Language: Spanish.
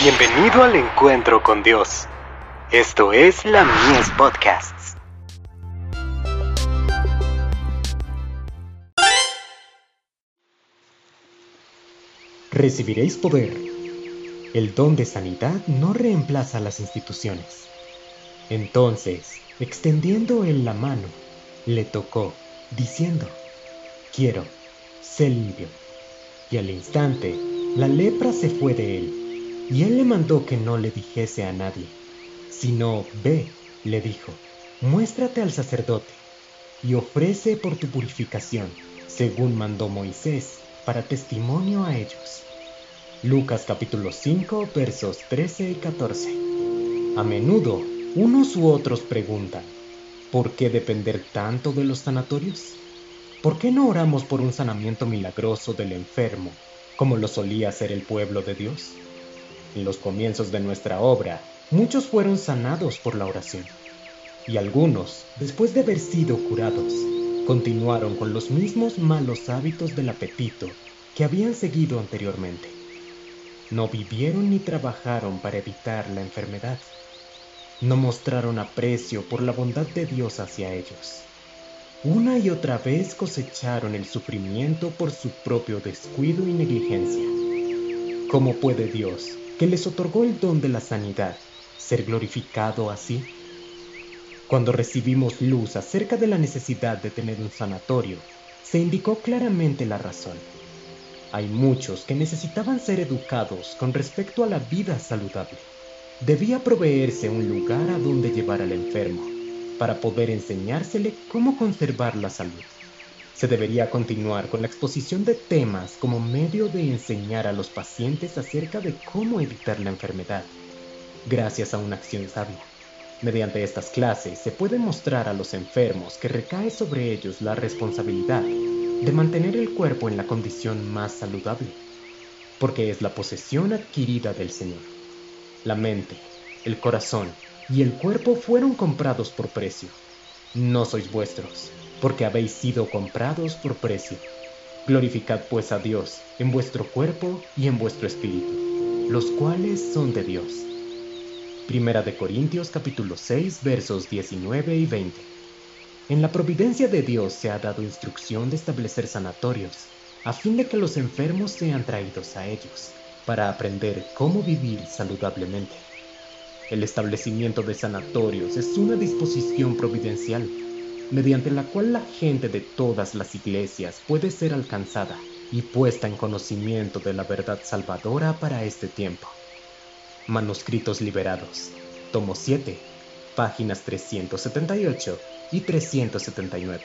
Bienvenido al encuentro con Dios. Esto es la Mies Podcasts. Recibiréis poder. El don de sanidad no reemplaza las instituciones. Entonces, extendiendo él la mano, le tocó, diciendo, quiero, sé limpio. Y al instante, la lepra se fue de él y él le mandó que no le dijese a nadie, sino, ve, le dijo, muéstrate al sacerdote y ofrece por tu purificación, según mandó Moisés, para testimonio a ellos. Lucas capítulo 5 versos 13 y 14. A menudo, unos u otros preguntan, ¿por qué depender tanto de los sanatorios? ¿Por qué no oramos por un sanamiento milagroso del enfermo, como lo solía hacer el pueblo de Dios? En los comienzos de nuestra obra, muchos fueron sanados por la oración. Y algunos, después de haber sido curados, continuaron con los mismos malos hábitos del apetito que habían seguido anteriormente. No vivieron ni trabajaron para evitar la enfermedad. No mostraron aprecio por la bondad de Dios hacia ellos. Una y otra vez cosecharon el sufrimiento por su propio descuido y negligencia. ¿Cómo puede Dios, que les otorgó el don de la sanidad, ser glorificado así? Cuando recibimos luz acerca de la necesidad de tener un sanatorio, se indicó claramente la razón. Hay muchos que necesitaban ser educados con respecto a la vida saludable. Debía proveerse un lugar a donde llevar al enfermo, para poder enseñársele cómo conservar la salud. Se debería continuar con la exposición de temas como medio de enseñar a los pacientes acerca de cómo evitar la enfermedad, gracias a una acción sabia. Mediante estas clases se puede mostrar a los enfermos que recae sobre ellos la responsabilidad de mantener el cuerpo en la condición más saludable, porque es la posesión adquirida del Señor. La mente, el corazón y el cuerpo fueron comprados por precio. No sois vuestros, porque habéis sido comprados por precio. Glorificad pues a Dios en vuestro cuerpo y en vuestro espíritu, los cuales son de Dios. Primera de Corintios capítulo 6 versos 19 y 20. En la providencia de Dios se ha dado instrucción de establecer sanatorios, a fin de que los enfermos sean traídos a ellos, para aprender cómo vivir saludablemente. El establecimiento de sanatorios es una disposición providencial mediante la cual la gente de todas las iglesias puede ser alcanzada y puesta en conocimiento de la verdad salvadora para este tiempo. Manuscritos liberados, tomo 7, páginas 378 y 379.